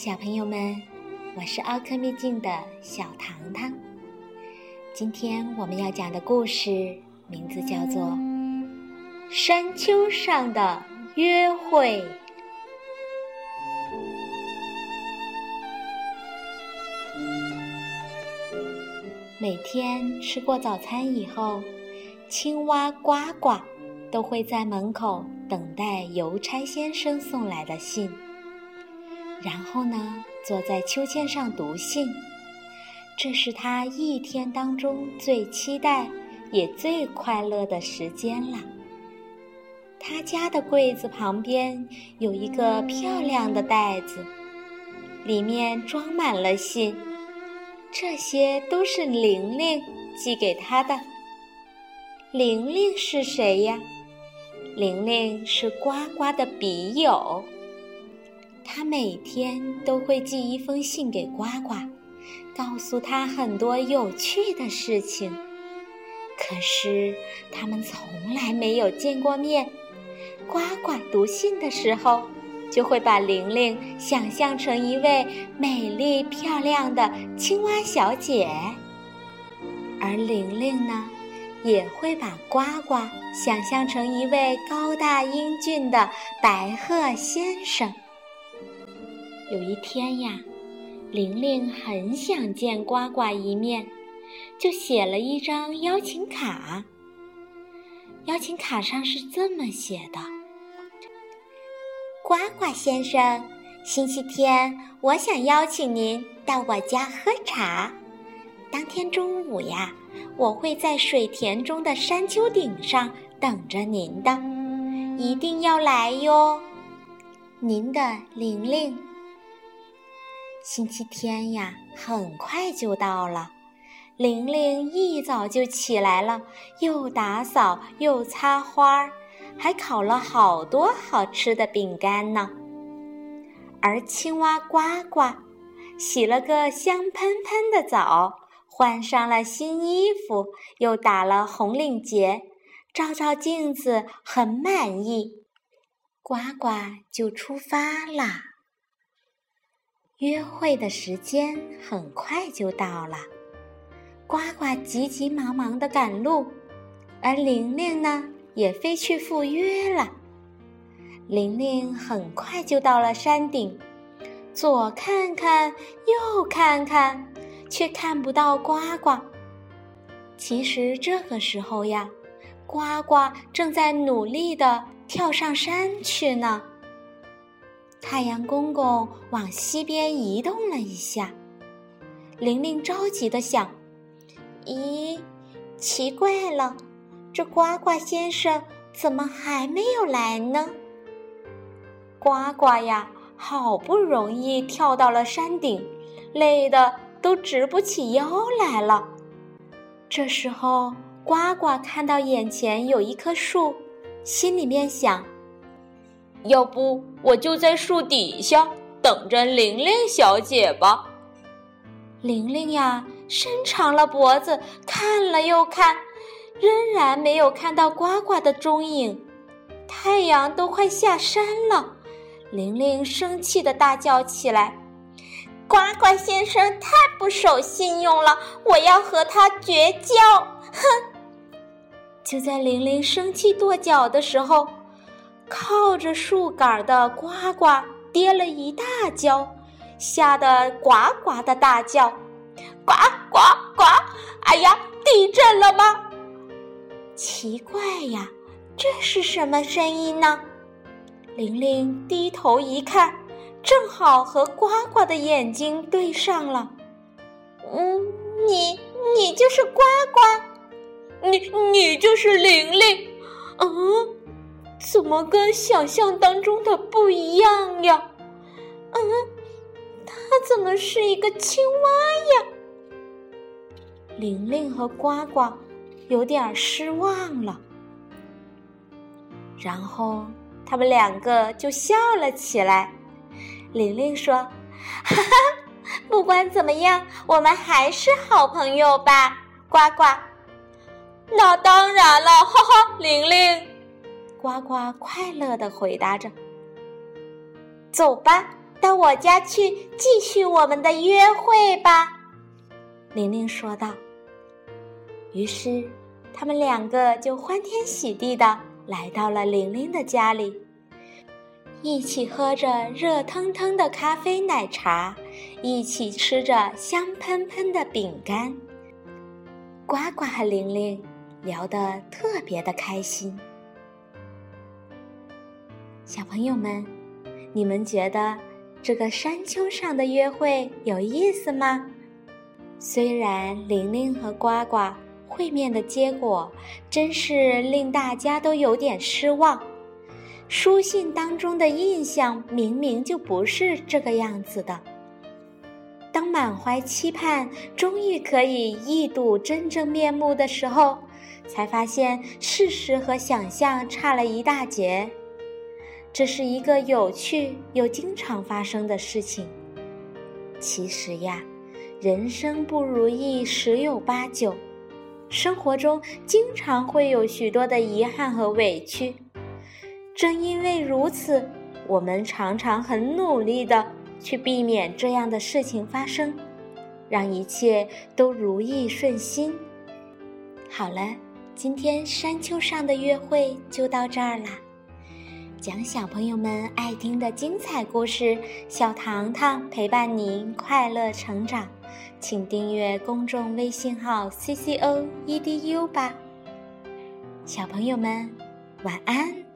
小朋友们，我是奥克秘境的小糖糖。今天我们要讲的故事名字叫做《山丘上的约会》。每天吃过早餐以后，青蛙呱呱都会在门口等待邮差先生送来的信。然后呢，坐在秋千上读信，这是他一天当中最期待也最快乐的时间了。他家的柜子旁边有一个漂亮的袋子，里面装满了信，这些都是玲玲寄给他的。玲玲是谁呀？玲玲是呱呱的笔友。他每天都会寄一封信给呱呱，告诉他很多有趣的事情。可是他们从来没有见过面。呱呱读信的时候，就会把玲玲想象成一位美丽漂亮的青蛙小姐，而玲玲呢，也会把呱呱想象成一位高大英俊的白鹤先生。有一天呀，玲玲很想见呱呱一面，就写了一张邀请卡。邀请卡上是这么写的：“呱呱先生，星期天我想邀请您到我家喝茶。当天中午呀，我会在水田中的山丘顶上等着您的，一定要来哟。您的玲玲。”星期天呀，很快就到了。玲玲一早就起来了，又打扫又擦花儿，还烤了好多好吃的饼干呢。而青蛙呱呱洗了个香喷喷的澡，换上了新衣服，又打了红领结，照照镜子，很满意。呱呱就出发啦。约会的时间很快就到了，呱呱急急忙忙的赶路，而玲玲呢也飞去赴约了。玲玲很快就到了山顶，左看看右看看，却看不到呱呱。其实这个时候呀，呱呱正在努力的跳上山去呢。太阳公公往西边移动了一下，玲玲着急的想：“咦，奇怪了，这呱呱先生怎么还没有来呢？”呱呱呀，好不容易跳到了山顶，累得都直不起腰来了。这时候，呱呱看到眼前有一棵树，心里面想。要不我就在树底下等着玲玲小姐吧。玲玲呀，伸长了脖子看了又看，仍然没有看到呱呱的踪影。太阳都快下山了，玲玲生气的大叫起来：“呱呱先生太不守信用了，我要和他绝交！”哼！就在玲玲生气跺脚的时候。靠着树杆的呱呱跌了一大跤，吓得呱呱的大叫：“呱呱呱！哎呀，地震了吗？”奇怪呀，这是什么声音呢？玲玲低头一看，正好和呱呱的眼睛对上了。“嗯，你你就是呱呱，你你就是玲玲，嗯。”怎么跟想象当中的不一样呀？嗯，它怎么是一个青蛙呀？玲玲和呱呱有点失望了，然后他们两个就笑了起来。玲玲说：“哈哈，不管怎么样，我们还是好朋友吧，呱呱。”那当然了，哈哈，玲玲。呱呱快乐的回答着：“走吧，到我家去继续我们的约会吧。”玲玲说道。于是，他们两个就欢天喜地的来到了玲玲的家里，一起喝着热腾腾的咖啡奶茶，一起吃着香喷喷的饼干。呱呱和玲玲聊得特别的开心。小朋友们，你们觉得这个山丘上的约会有意思吗？虽然玲玲和呱呱会面的结果真是令大家都有点失望，书信当中的印象明明就不是这个样子的。当满怀期盼，终于可以一睹真正面目的时候，才发现事实和想象差了一大截。这是一个有趣又经常发生的事情。其实呀，人生不如意十有八九，生活中经常会有许多的遗憾和委屈。正因为如此，我们常常很努力的去避免这样的事情发生，让一切都如意顺心。好了，今天山丘上的约会就到这儿啦。讲小朋友们爱听的精彩故事，小糖糖陪伴您快乐成长，请订阅公众微信号 “ccoedu” 吧。小朋友们，晚安。